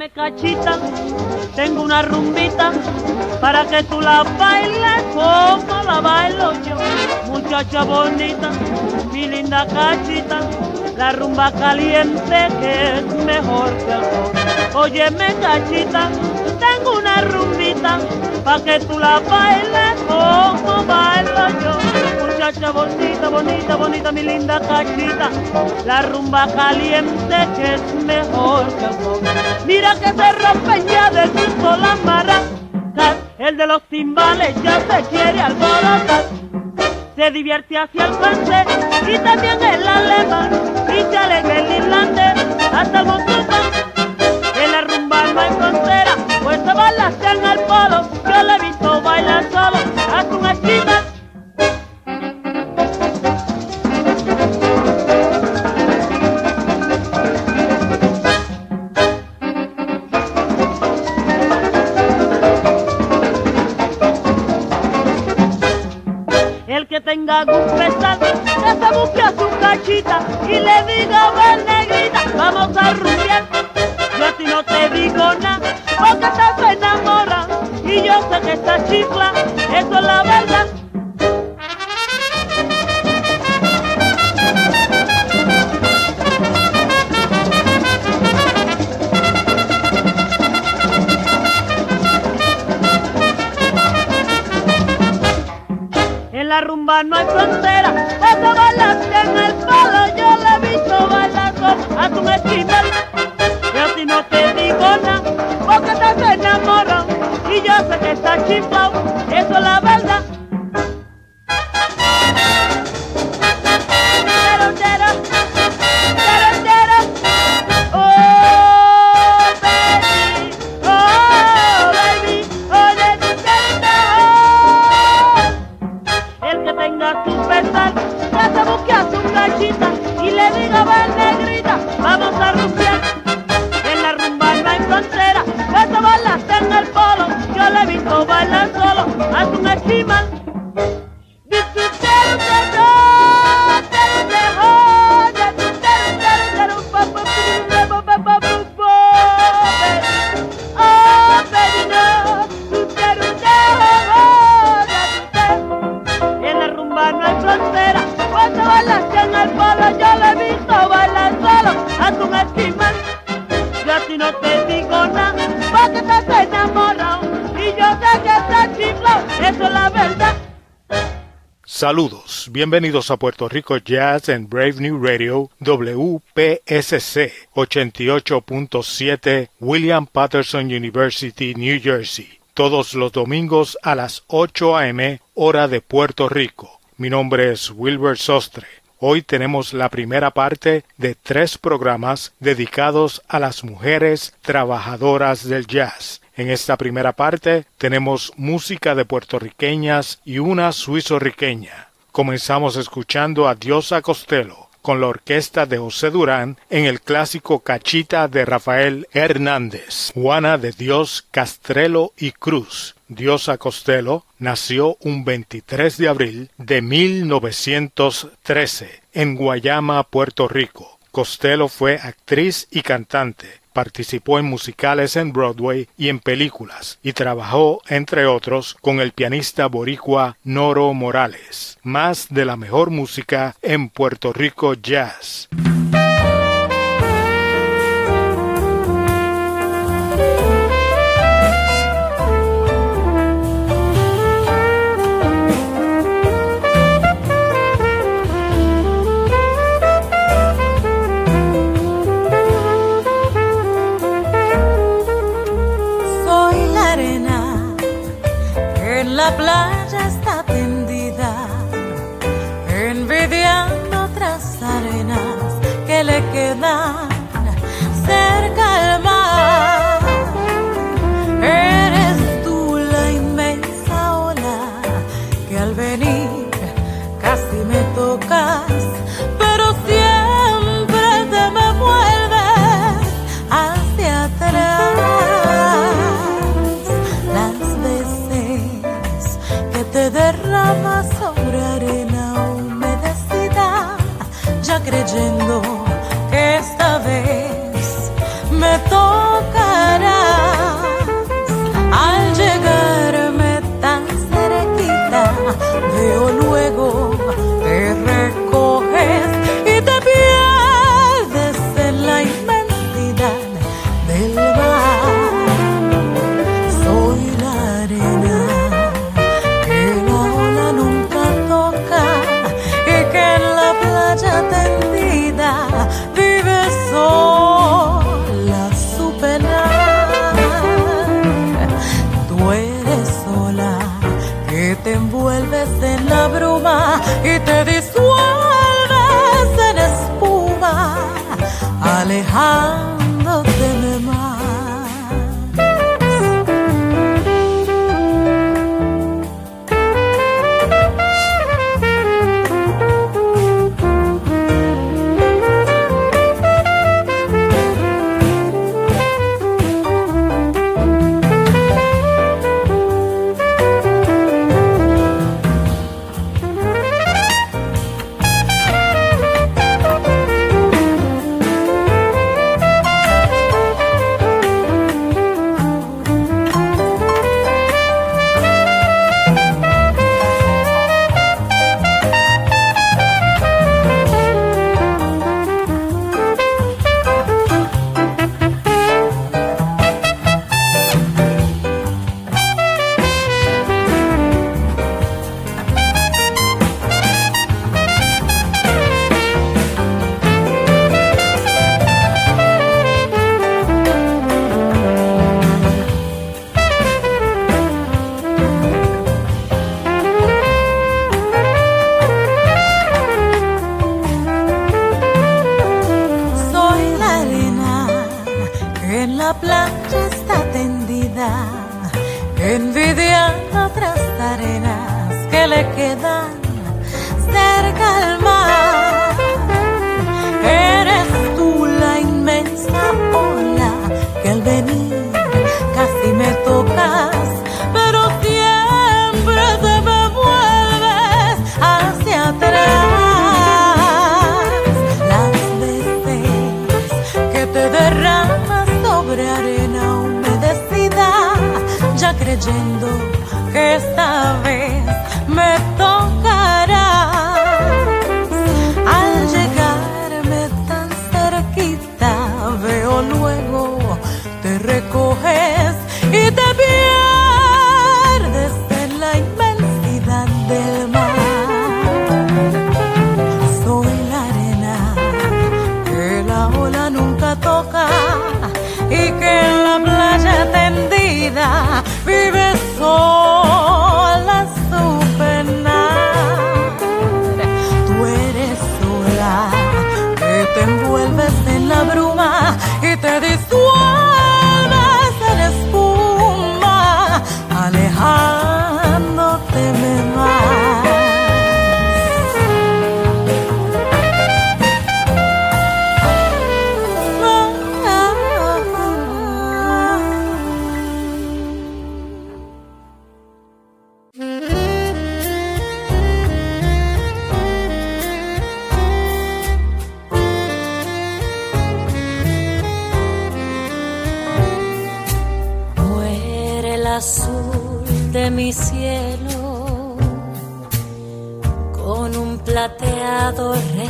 Óyeme cachita, tengo una rumbita para que tú la bailes como la bailo yo. Muchacha bonita, mi linda cachita, la rumba caliente que es mejor que el rock. Óyeme cachita, tengo una rumbita para que tú la bailes como bailo yo. Muchacha bonita, bonita, bonita, mi linda cachita, la rumba caliente que es mejor que el. Mira que se rompen ya del gusto las maracas, el de los timbales ya se quiere alborotar. Se divierte hacia el francés y también el alemán y alegra el irlandés hasta el musulmán. En la rumba no hay frontera, pues se baila en el polo, yo le he visto bailar solo, hasta una esquina. Que tenga gusto pesar, que se busque a su cachita y le diga, ven negrita, vamos a rumbear. Yo a ti no te digo nada, porque estás enamorada y yo sé que esta chifla, eso es la verdad. Bienvenidos a Puerto Rico Jazz en Brave New Radio WPSC 88.7 William Patterson University, New Jersey, todos los domingos a las 8 a.m. hora de Puerto Rico. Mi nombre es Wilbur Sostre. Hoy tenemos la primera parte de tres programas dedicados a las mujeres trabajadoras del jazz. En esta primera parte tenemos música de puertorriqueñas y una suizorriqueña. Comenzamos escuchando a Diosa Costello con la orquesta de José Durán en el clásico Cachita de Rafael Hernández. Juana de Dios Castrelo y Cruz. Diosa Costello nació un 23 de abril de 1913 en Guayama, Puerto Rico. Costello fue actriz y cantante. Participó en musicales en Broadway y en películas, y trabajó, entre otros, con el pianista boricua Noro Morales. Más de la mejor música en Puerto Rico Jazz. Ya yendo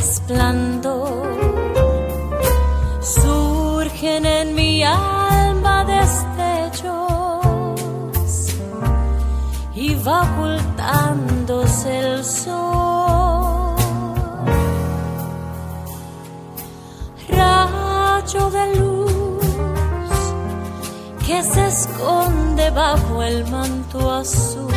resplandor surgen en mi alma destellos y va ocultándose el sol. Rayo de luz que se esconde bajo el manto azul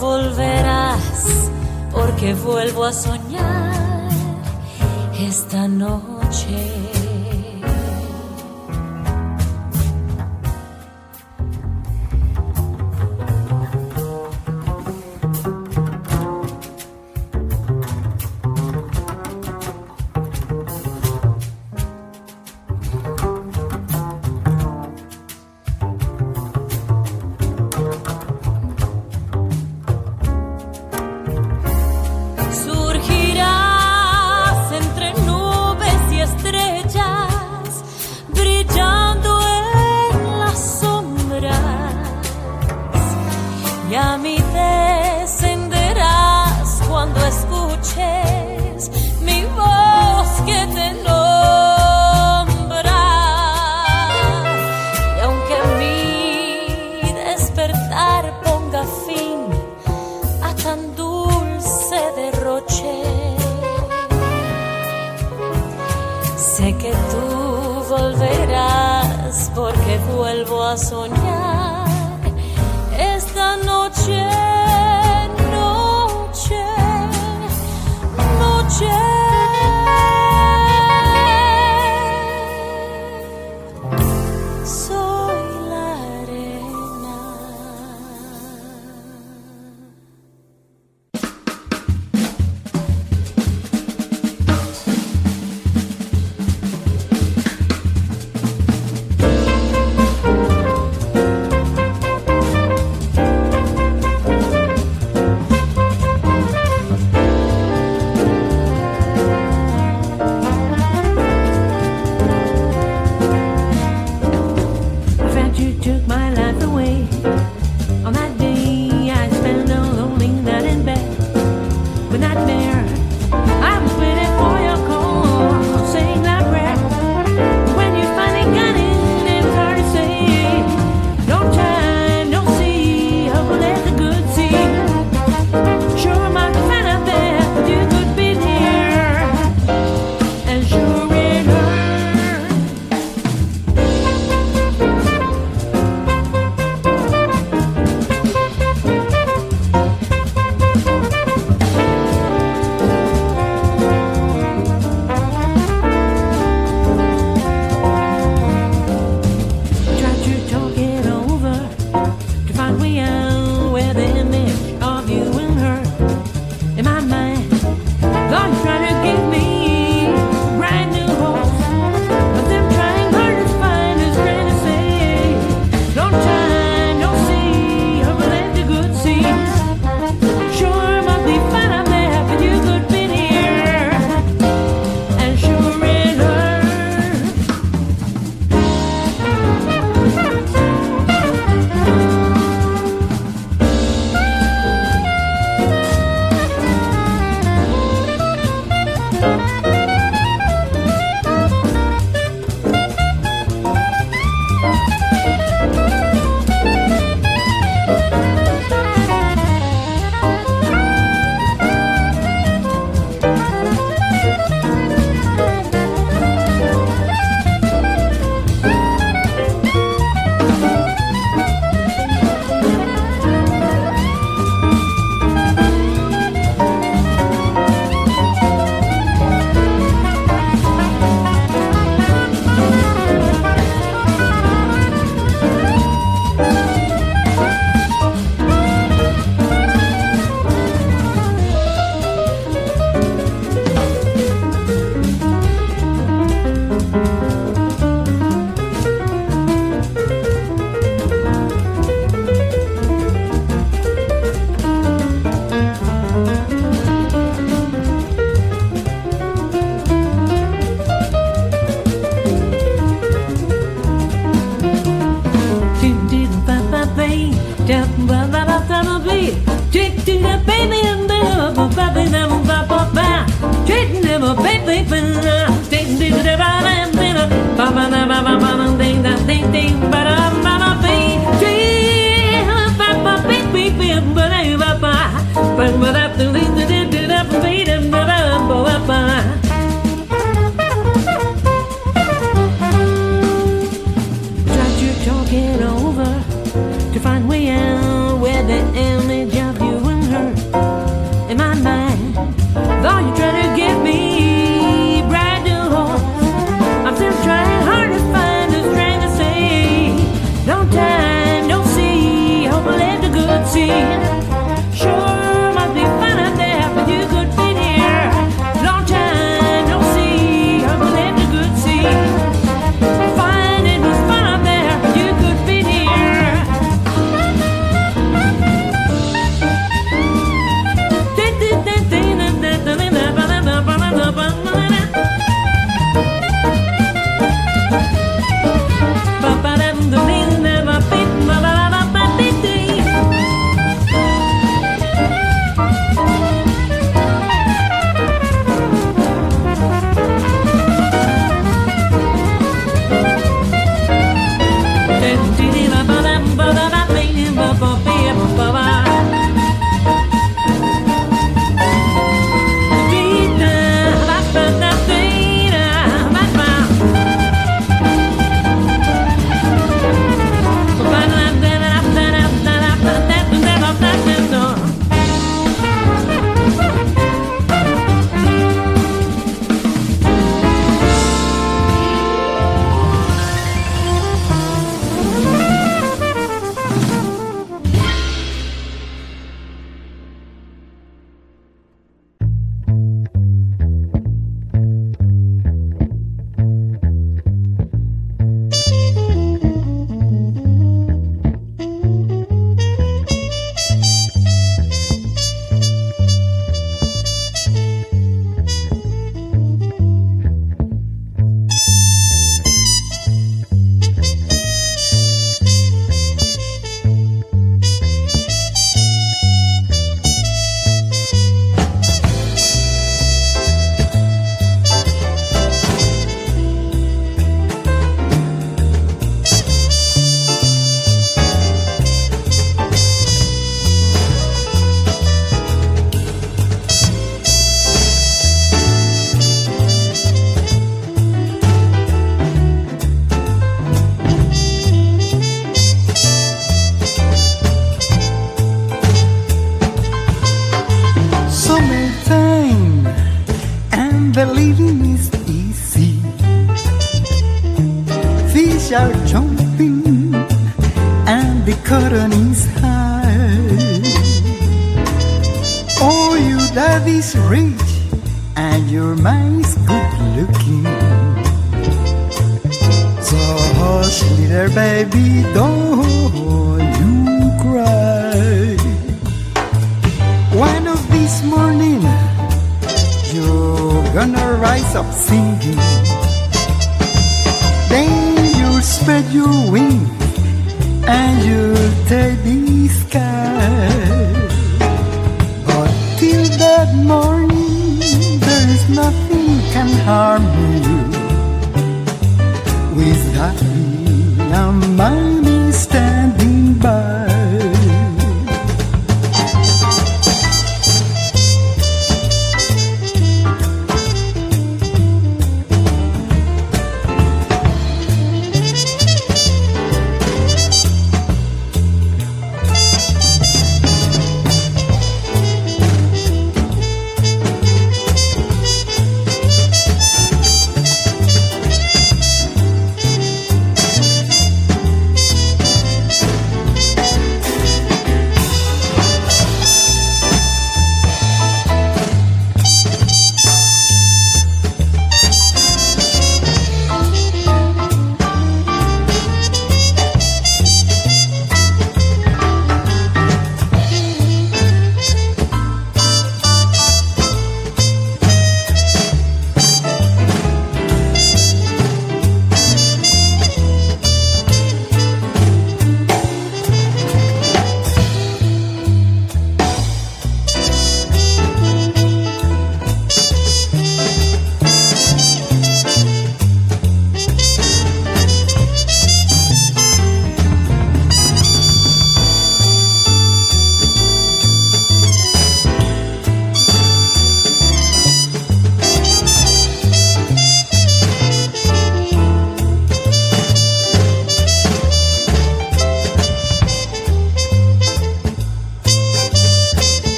volverás porque vuelvo a soñar esta noche.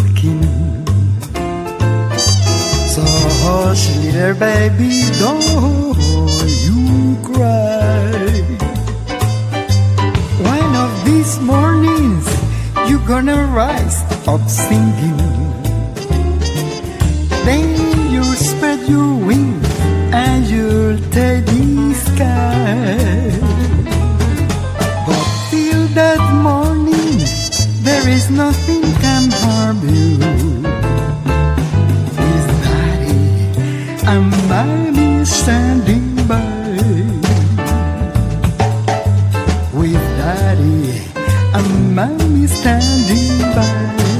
looking. So hush, little baby, don't you cry. One of these mornings, you're gonna rise up singing. Then you spread your wings and you'll take the sky. But till that morning, there is nothing mommy standing by.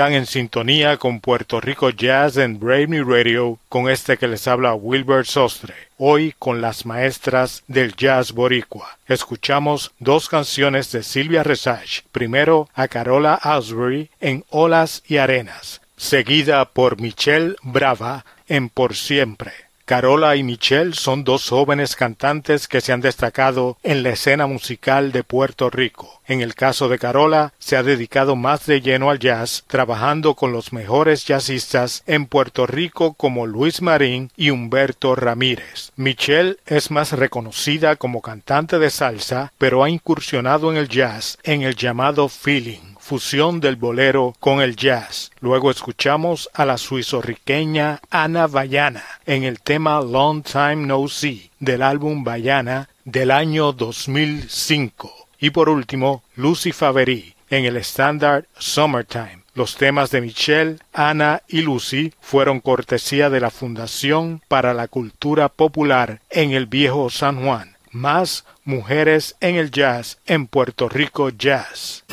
Están en sintonía con Puerto Rico Jazz en Brave New Radio con este que les habla Wilbert Sostre. Hoy con las maestras del jazz boricua. Escuchamos dos canciones de Silvia Resage. Primero a Carola Asbury en Olas y Arenas, seguida por Michelle Brava en Por Siempre. Carola y Michelle son dos jóvenes cantantes que se han destacado en la escena musical de Puerto Rico. En el caso de Carola, se ha dedicado más de lleno al jazz, trabajando con los mejores jazzistas en Puerto Rico como Luis Marín y Humberto Ramírez. Michelle es más reconocida como cantante de salsa, pero ha incursionado en el jazz en el llamado feeling fusión del bolero con el jazz. Luego escuchamos a la suizorriqueña Ana Bayana en el tema Long Time No See del álbum Bayana del año 2005. Y por último, Lucy Favery en el estándar Summertime. Los temas de Michelle, Ana y Lucy fueron cortesía de la Fundación para la Cultura Popular en el Viejo San Juan. Más mujeres en el jazz en Puerto Rico Jazz.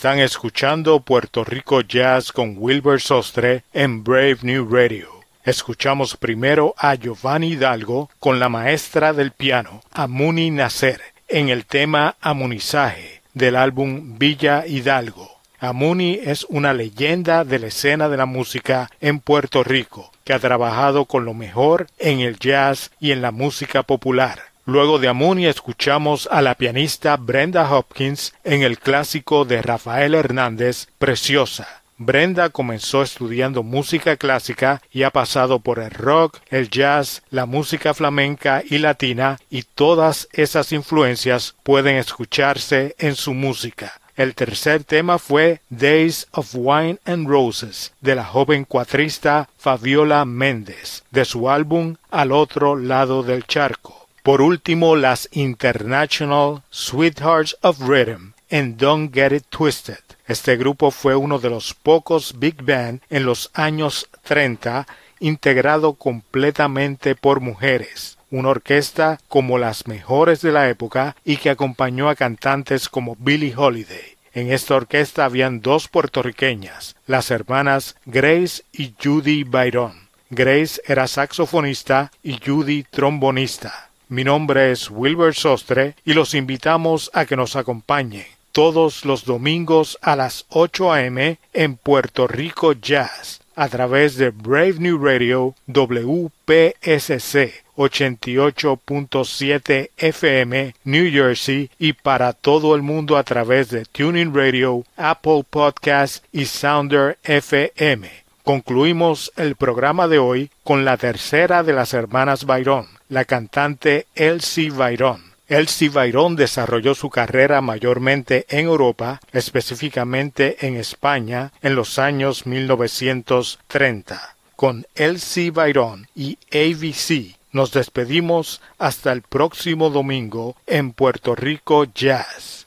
Están escuchando Puerto Rico Jazz con Wilbur Sostre en Brave New Radio. Escuchamos primero a Giovanni Hidalgo con la maestra del piano, Amuni Nacer, en el tema Amunizaje del álbum Villa Hidalgo. Amuni es una leyenda de la escena de la música en Puerto Rico, que ha trabajado con lo mejor en el jazz y en la música popular. Luego de Amuni escuchamos a la pianista Brenda Hopkins en el clásico de Rafael Hernández, Preciosa. Brenda comenzó estudiando música clásica y ha pasado por el rock, el jazz, la música flamenca y latina y todas esas influencias pueden escucharse en su música. El tercer tema fue Days of Wine and Roses de la joven cuatrista Fabiola Méndez de su álbum Al otro lado del charco. Por último, las International Sweethearts of Rhythm en Don't Get It Twisted. Este grupo fue uno de los pocos big band en los años 30 integrado completamente por mujeres, una orquesta como las mejores de la época y que acompañó a cantantes como Billie Holiday. En esta orquesta habían dos puertorriqueñas, las hermanas Grace y Judy Byron. Grace era saxofonista y Judy trombonista. Mi nombre es Wilbur Sostre y los invitamos a que nos acompañen todos los domingos a las 8 a.m. en Puerto Rico Jazz a través de Brave New Radio WPSC 88.7 FM New Jersey y para todo el mundo a través de Tuning Radio, Apple Podcast y Sounder FM. Concluimos el programa de hoy con la tercera de las hermanas Byron, la cantante Elsie Byron. Elsie Byron desarrolló su carrera mayormente en Europa, específicamente en España, en los años 1930. Con Elsie Byron y ABC nos despedimos hasta el próximo domingo en Puerto Rico Jazz.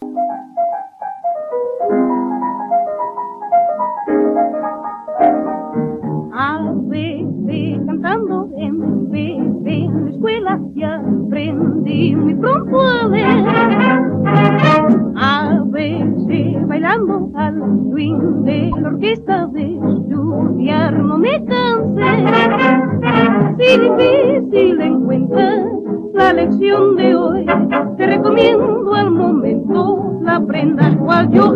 Cantando en en la escuela y aprendí muy pronto a leer. A veces bailando al swing de la orquesta de estudiar no me cansé. Si difícil encuentras la lección de hoy, te recomiendo al momento la aprendas cual yo